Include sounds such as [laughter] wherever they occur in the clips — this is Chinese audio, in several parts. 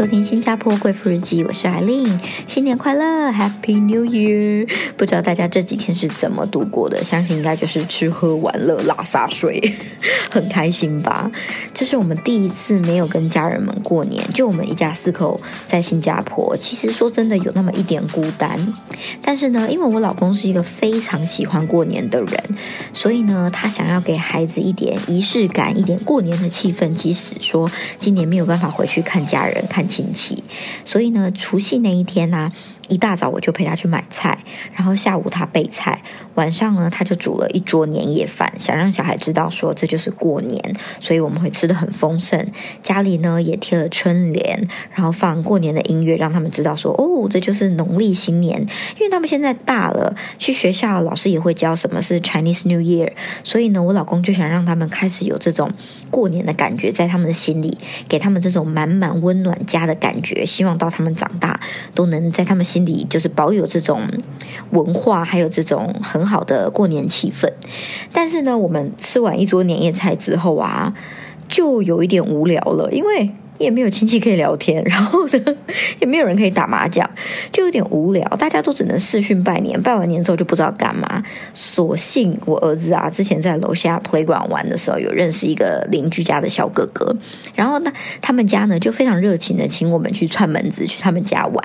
收听新加坡贵妇日记，我是艾琳，新年快乐，Happy New Year！不知道大家这几天是怎么度过的？相信应该就是吃喝玩乐、拉撒睡，[laughs] 很开心吧？这是我们第一次没有跟家人们过年，就我们一家四口在新加坡。其实说真的，有那么一点孤单。但是呢，因为我老公是一个非常喜欢过年的人，所以呢，他想要给孩子一点仪式感，一点过年的气氛。即使说今年没有办法回去看家人、看亲戚，所以呢，除夕那一天呢。一大早我就陪他去买菜，然后下午他备菜，晚上呢他就煮了一桌年夜饭，想让小孩知道说这就是过年，所以我们会吃的很丰盛。家里呢也贴了春联，然后放过年的音乐，让他们知道说哦这就是农历新年。因为他们现在大了，去学校老师也会教什么是 Chinese New Year，所以呢我老公就想让他们开始有这种过年的感觉在他们的心里，给他们这种满满温暖家他的感觉，希望到他们长大都能在他们心。里就是保有这种文化，还有这种很好的过年气氛。但是呢，我们吃完一桌年夜菜之后啊，就有一点无聊了，因为。也没有亲戚可以聊天，[laughs] 然后呢，也没有人可以打麻将，就有点无聊。大家都只能视讯拜年，拜完年之后就不知道干嘛。所幸我儿子啊，之前在楼下 playground 玩的时候，有认识一个邻居家的小哥哥，然后呢，他们家呢就非常热情的请我们去串门子，去他们家玩。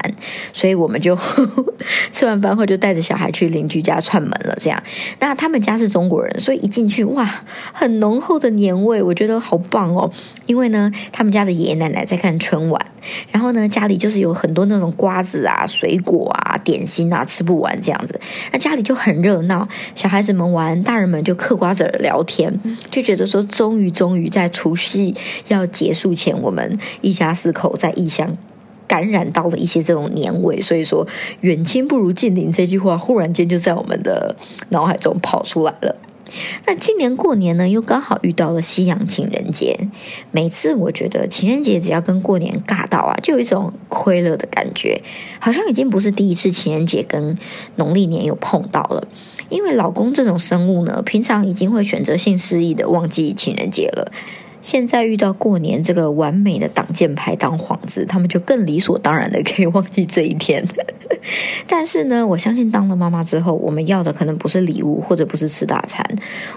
所以我们就 [laughs] 吃完饭后就带着小孩去邻居家串门了。这样，那他们家是中国人，所以一进去哇，很浓厚的年味，我觉得好棒哦。因为呢，他们家的爷爷奶奶奶在看春晚，然后呢，家里就是有很多那种瓜子啊、水果啊、点心啊，吃不完这样子，那家里就很热闹。小孩子们玩，大人们就嗑瓜子聊天，就觉得说，终于终于在除夕要结束前，我们一家四口在异乡感染到了一些这种年味。所以说，远亲不如近邻这句话，忽然间就在我们的脑海中跑出来了。那今年过年呢，又刚好遇到了西洋情人节。每次我觉得情人节只要跟过年尬到啊，就有一种亏了的感觉，好像已经不是第一次情人节跟农历年有碰到了。因为老公这种生物呢，平常已经会选择性失忆的忘记情人节了。现在遇到过年这个完美的挡箭牌当幌子，他们就更理所当然的可以忘记这一天。[laughs] 但是呢，我相信当了妈妈之后，我们要的可能不是礼物，或者不是吃大餐，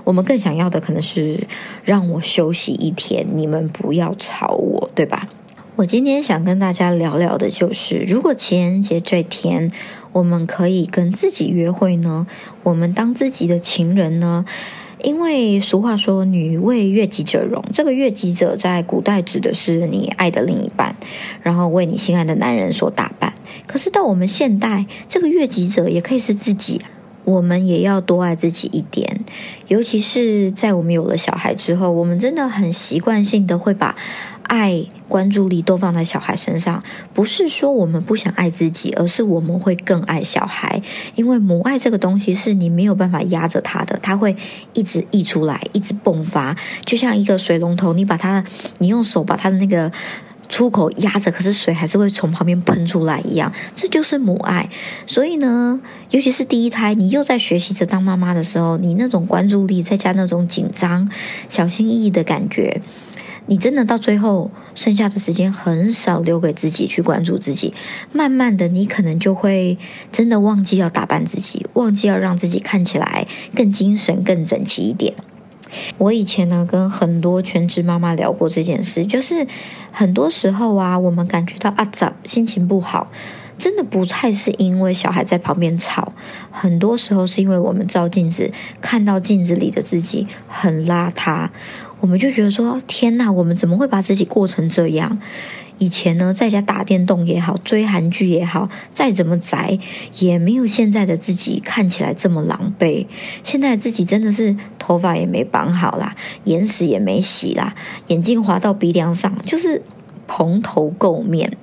我们更想要的可能是让我休息一天，你们不要吵我，对吧？我今天想跟大家聊聊的就是，如果情人节这天我们可以跟自己约会呢？我们当自己的情人呢？因为俗话说“女为悦己者容”，这个悦己者在古代指的是你爱的另一半，然后为你心爱的男人所打扮。可是到我们现代，这个悦己者也可以是自己，我们也要多爱自己一点。尤其是在我们有了小孩之后，我们真的很习惯性的会把。爱关注力都放在小孩身上，不是说我们不想爱自己，而是我们会更爱小孩。因为母爱这个东西是你没有办法压着它的，它会一直溢出来，一直迸发，就像一个水龙头，你把它，你用手把它的那个出口压着，可是水还是会从旁边喷出来一样。这就是母爱。所以呢，尤其是第一胎，你又在学习着当妈妈的时候，你那种关注力再加那种紧张、小心翼翼的感觉。你真的到最后剩下的时间很少留给自己去关注自己，慢慢的你可能就会真的忘记要打扮自己，忘记要让自己看起来更精神、更整齐一点。我以前呢跟很多全职妈妈聊过这件事，就是很多时候啊，我们感觉到啊咋心情不好，真的不太是因为小孩在旁边吵，很多时候是因为我们照镜子看到镜子里的自己很邋遢。我们就觉得说，天哪，我们怎么会把自己过成这样？以前呢，在家打电动也好，追韩剧也好，再怎么宅，也没有现在的自己看起来这么狼狈。现在自己真的是头发也没绑好啦，眼屎也没洗啦，眼镜滑到鼻梁上，就是蓬头垢面。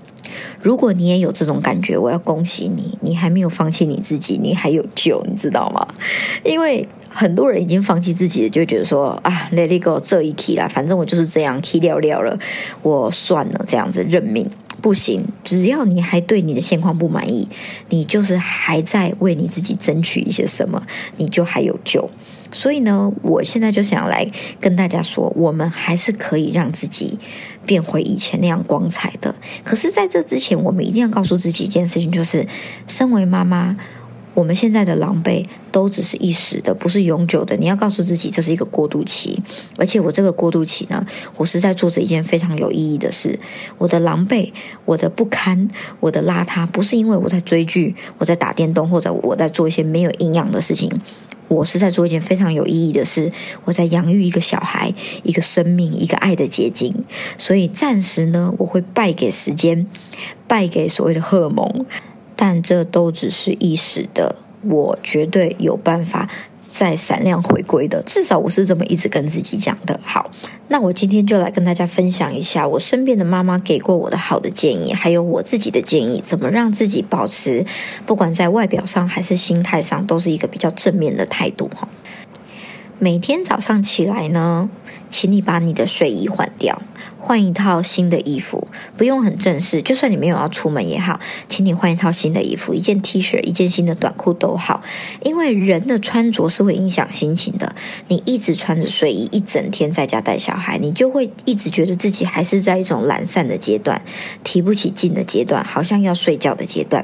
如果你也有这种感觉，我要恭喜你，你还没有放弃你自己，你还有救，你知道吗？[laughs] 因为。很多人已经放弃自己，就觉得说啊，Let it go，这一期啦，反正我就是这样，key 掉掉了，我算了，这样子认命不行。只要你还对你的现况不满意，你就是还在为你自己争取一些什么，你就还有救。所以呢，我现在就想来跟大家说，我们还是可以让自己变回以前那样光彩的。可是，在这之前，我们一定要告诉自己一件事情，就是身为妈妈。我们现在的狼狈都只是一时的，不是永久的。你要告诉自己，这是一个过渡期。而且我这个过渡期呢，我是在做着一件非常有意义的事。我的狼狈，我的不堪，我的邋遢，不是因为我在追剧，我在打电动，或者我在做一些没有营养的事情。我是在做一件非常有意义的事。我在养育一个小孩，一个生命，一个爱的结晶。所以暂时呢，我会败给时间，败给所谓的荷尔蒙。但这都只是一时的，我绝对有办法再闪亮回归的。至少我是这么一直跟自己讲的。好，那我今天就来跟大家分享一下我身边的妈妈给过我的好的建议，还有我自己的建议，怎么让自己保持不管在外表上还是心态上都是一个比较正面的态度哈。每天早上起来呢，请你把你的睡衣换掉。换一套新的衣服，不用很正式。就算你没有要出门也好，请你换一套新的衣服，一件 T 恤，一件新的短裤都好。因为人的穿着是会影响心情的。你一直穿着睡衣，一整天在家带小孩，你就会一直觉得自己还是在一种懒散的阶段，提不起劲的阶段，好像要睡觉的阶段。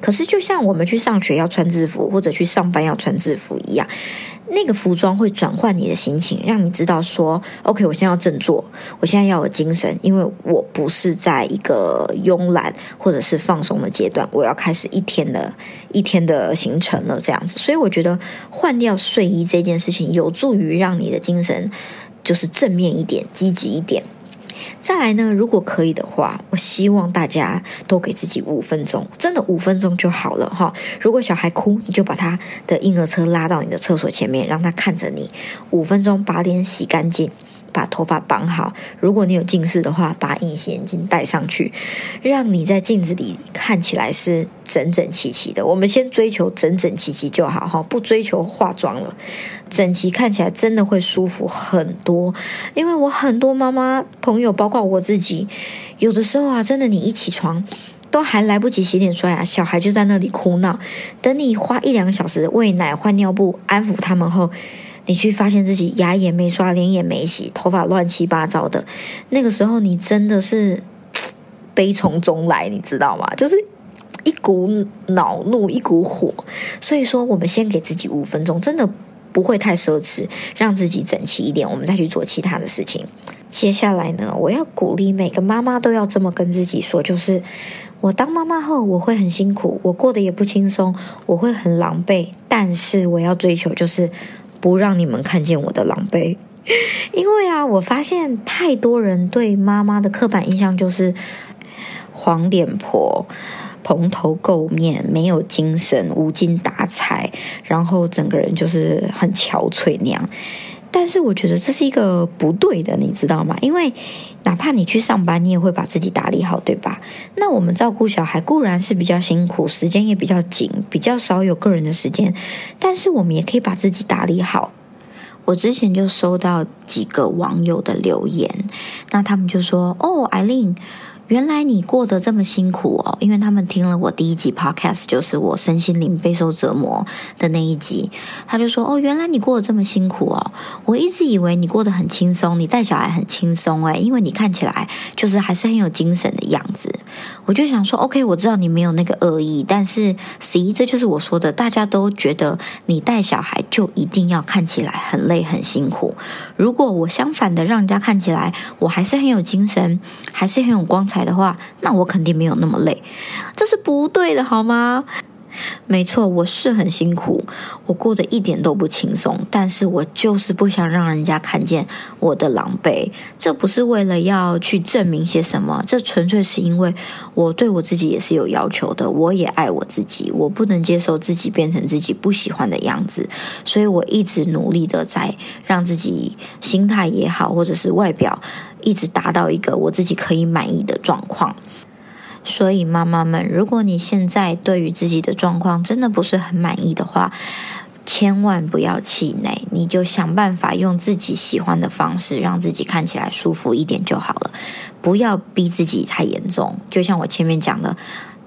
可是，就像我们去上学要穿制服，或者去上班要穿制服一样。那个服装会转换你的心情，让你知道说，OK，我现在要振作，我现在要有精神，因为我不是在一个慵懒或者是放松的阶段，我要开始一天的一天的行程了，这样子。所以我觉得换掉睡衣这件事情，有助于让你的精神就是正面一点，积极一点。再来呢，如果可以的话，我希望大家都给自己五分钟，真的五分钟就好了哈。如果小孩哭，你就把他的婴儿车拉到你的厕所前面，让他看着你，五分钟把脸洗干净。把头发绑好，如果你有近视的话，把隐形眼镜戴上去，让你在镜子里看起来是整整齐齐的。我们先追求整整齐齐就好哈，不追求化妆了，整齐看起来真的会舒服很多。因为我很多妈妈朋友，包括我自己，有的时候啊，真的你一起床都还来不及洗脸刷牙，小孩就在那里哭闹，等你花一两个小时喂奶、换尿布、安抚他们后。你去发现自己牙也没刷，脸也没洗，头发乱七八糟的，那个时候你真的是悲从中来，你知道吗？就是股恼怒，一股火。所以说，我们先给自己五分钟，真的不会太奢侈，让自己整齐一点，我们再去做其他的事情。接下来呢，我要鼓励每个妈妈都要这么跟自己说，就是我当妈妈后，我会很辛苦，我过得也不轻松，我会很狼狈，但是我要追求就是。不让你们看见我的狼狈，[laughs] 因为啊，我发现太多人对妈妈的刻板印象就是黄脸婆、蓬头垢面、没有精神、无精打采，然后整个人就是很憔悴那样。但是我觉得这是一个不对的，你知道吗？因为哪怕你去上班，你也会把自己打理好，对吧？那我们照顾小孩固然是比较辛苦，时间也比较紧，比较少有个人的时间，但是我们也可以把自己打理好。我之前就收到几个网友的留言，那他们就说：“哦，艾琳。”原来你过得这么辛苦哦，因为他们听了我第一集 podcast，就是我身心灵备受折磨的那一集，他就说：“哦，原来你过得这么辛苦哦，我一直以为你过得很轻松，你带小孩很轻松诶，因为你看起来就是还是很有精神的样子。”我就想说：“OK，我知道你没有那个恶意，但是，C，这就是我说的，大家都觉得你带小孩就一定要看起来很累很辛苦。如果我相反的让人家看起来我还是很有精神，还是很有光彩。”的话，那我肯定没有那么累，这是不对的，好吗？没错，我是很辛苦，我过得一点都不轻松，但是我就是不想让人家看见我的狼狈。这不是为了要去证明些什么，这纯粹是因为我对我自己也是有要求的，我也爱我自己，我不能接受自己变成自己不喜欢的样子，所以我一直努力的在让自己心态也好，或者是外表一直达到一个我自己可以满意的状况。所以，妈妈们，如果你现在对于自己的状况真的不是很满意的话，千万不要气馁，你就想办法用自己喜欢的方式，让自己看起来舒服一点就好了。不要逼自己太严重。就像我前面讲的，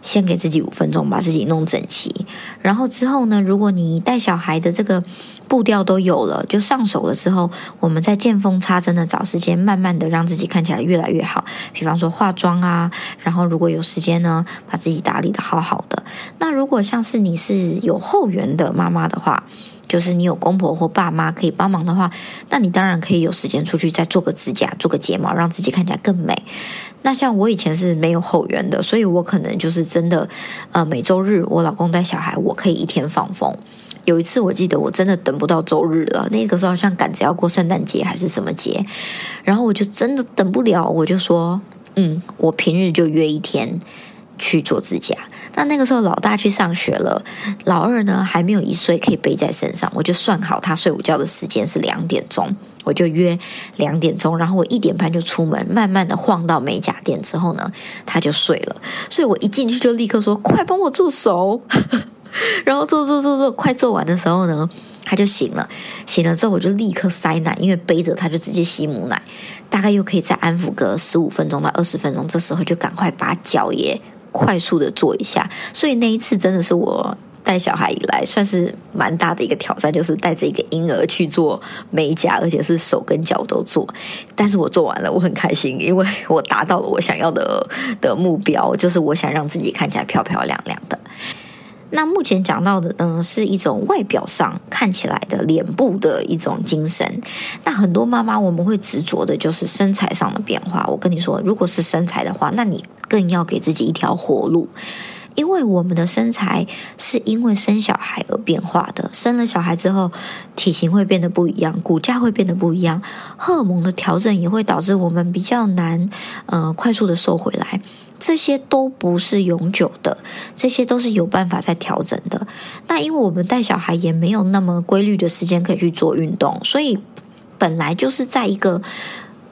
先给自己五分钟，把自己弄整齐。然后之后呢，如果你带小孩的这个步调都有了，就上手了之后，我们再见缝插针的找时间，慢慢的让自己看起来越来越好。比方说化妆啊，然后如果有时间呢，把自己打理的好好的。那如果像是你是有后援的妈妈的话，就是你有公婆或爸妈可以帮忙的话，那你当然可以有时间出去再做个指甲、做个睫毛，让自己看起来更美。那像我以前是没有后援的，所以我可能就是真的，呃，每周日我老公带小孩，我可以一天放风。有一次我记得我真的等不到周日了，那个时候好像赶着要过圣诞节还是什么节，然后我就真的等不了，我就说，嗯，我平日就约一天去做指甲。那那个时候老大去上学了，老二呢还没有一岁可以背在身上，我就算好他睡午觉的时间是两点钟，我就约两点钟，然后我一点半就出门，慢慢的晃到美甲店之后呢，他就睡了，所以我一进去就立刻说：“快帮我做手。” [laughs] 然后做做做做，快做完的时候呢，他就醒了。醒了之后，我就立刻塞奶，因为背着他就直接吸母奶，大概又可以再安抚个十五分钟到二十分钟。这时候就赶快把脚也。快速的做一下，所以那一次真的是我带小孩以来算是蛮大的一个挑战，就是带着一个婴儿去做美甲，而且是手跟脚都做。但是我做完了，我很开心，因为我达到了我想要的的目标，就是我想让自己看起来漂漂亮亮的。那目前讲到的呢，是一种外表上看起来的脸部的一种精神。那很多妈妈我们会执着的就是身材上的变化。我跟你说，如果是身材的话，那你更要给自己一条活路。因为我们的身材是因为生小孩而变化的，生了小孩之后，体型会变得不一样，骨架会变得不一样，荷尔蒙的调整也会导致我们比较难，呃，快速的瘦回来。这些都不是永久的，这些都是有办法在调整的。那因为我们带小孩也没有那么规律的时间可以去做运动，所以本来就是在一个。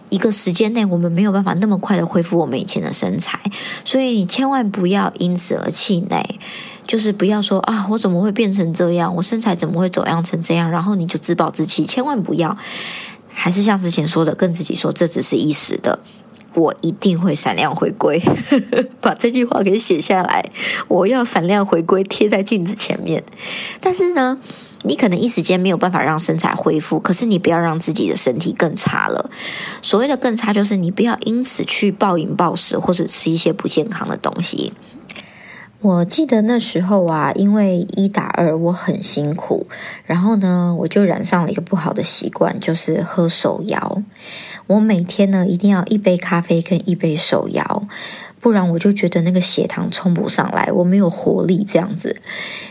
一个时间内，我们没有办法那么快的恢复我们以前的身材，所以你千万不要因此而气馁，就是不要说啊，我怎么会变成这样，我身材怎么会走样成这样，然后你就自暴自弃，千万不要，还是像之前说的，跟自己说这只是一时的，我一定会闪亮回归，[laughs] 把这句话给写下来，我要闪亮回归，贴在镜子前面，但是呢。你可能一时间没有办法让身材恢复，可是你不要让自己的身体更差了。所谓的更差，就是你不要因此去暴饮暴食或者吃一些不健康的东西。我记得那时候啊，因为一打二我很辛苦，然后呢，我就染上了一个不好的习惯，就是喝手摇。我每天呢，一定要一杯咖啡跟一杯手摇。不然我就觉得那个血糖冲不上来，我没有活力这样子。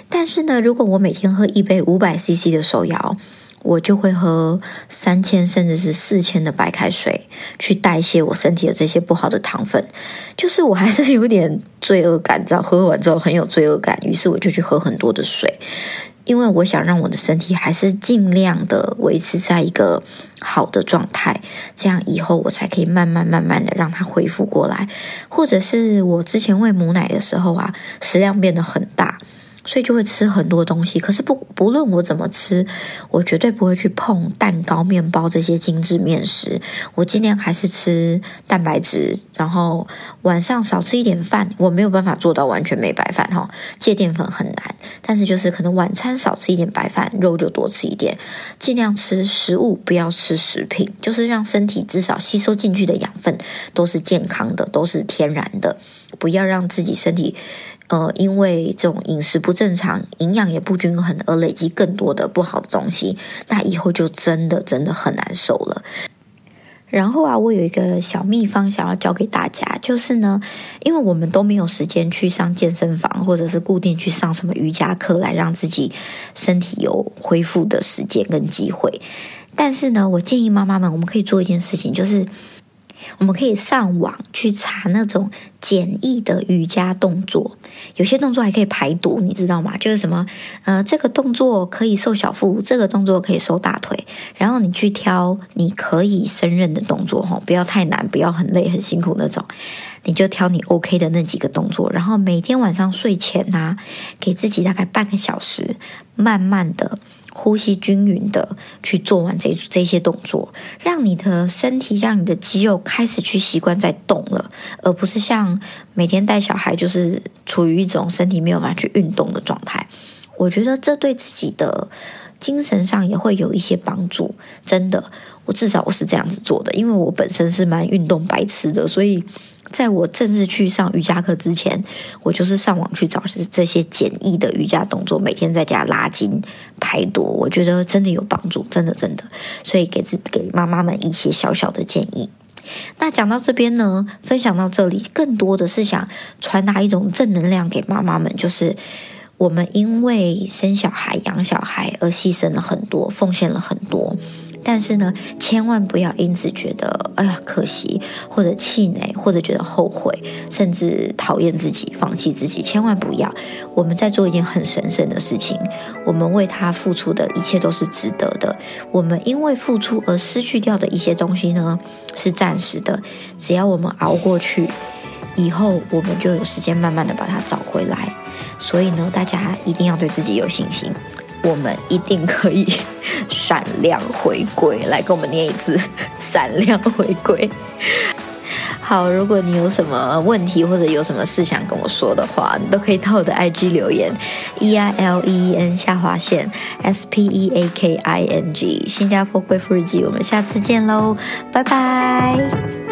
但是呢，如果我每天喝一杯五百 CC 的手摇，我就会喝三千甚至是四千的白开水，去代谢我身体的这些不好的糖分。就是我还是有点罪恶感，知道喝完之后很有罪恶感，于是我就去喝很多的水。因为我想让我的身体还是尽量的维持在一个好的状态，这样以后我才可以慢慢慢慢的让它恢复过来，或者是我之前喂母奶的时候啊，食量变得很大。所以就会吃很多东西，可是不不论我怎么吃，我绝对不会去碰蛋糕、面包这些精致面食。我尽量还是吃蛋白质，然后晚上少吃一点饭。我没有办法做到完全没白饭哈，戒淀粉很难。但是就是可能晚餐少吃一点白饭，肉就多吃一点，尽量吃食物，不要吃食品，就是让身体至少吸收进去的养分都是健康的，都是天然的，不要让自己身体。呃，因为这种饮食不正常、营养也不均衡，而累积更多的不好的东西，那以后就真的真的很难受了。然后啊，我有一个小秘方想要教给大家，就是呢，因为我们都没有时间去上健身房，或者是固定去上什么瑜伽课，来让自己身体有恢复的时间跟机会。但是呢，我建议妈妈们，我们可以做一件事情，就是。我们可以上网去查那种简易的瑜伽动作，有些动作还可以排毒，你知道吗？就是什么，呃，这个动作可以瘦小腹，这个动作可以瘦大腿，然后你去挑你可以胜任的动作，哈，不要太难，不要很累很辛苦那种，你就挑你 OK 的那几个动作，然后每天晚上睡前啊，给自己大概半个小时，慢慢的。呼吸均匀的去做完这这些动作，让你的身体、让你的肌肉开始去习惯在动了，而不是像每天带小孩就是处于一种身体没有办法去运动的状态。我觉得这对自己的精神上也会有一些帮助。真的，我至少我是这样子做的，因为我本身是蛮运动白痴的，所以在我正式去上瑜伽课之前，我就是上网去找这些简易的瑜伽动作，每天在家拉筋排毒，我觉得真的有帮助，真的真的。所以给自给妈妈们一些小小的建议。那讲到这边呢，分享到这里，更多的是想传达一种正能量给妈妈们，就是我们因为生小孩、养小孩而牺牲了很多，奉献了很多。但是呢，千万不要因此觉得哎呀可惜，或者气馁，或者觉得后悔，甚至讨厌自己、放弃自己。千万不要，我们在做一件很神圣的事情，我们为他付出的一切都是值得的。我们因为付出而失去掉的一些东西呢，是暂时的。只要我们熬过去，以后我们就有时间慢慢的把它找回来。所以呢，大家一定要对自己有信心。我们一定可以闪亮回归，来跟我们念一次“闪亮回归”。[laughs] 好，如果你有什么问题或者有什么事想跟我说的话，你都可以到我的 IG 留言，E I L E E N 下划线 S P E A K I N G 新加坡贵妇日记，我们下次见喽，拜拜。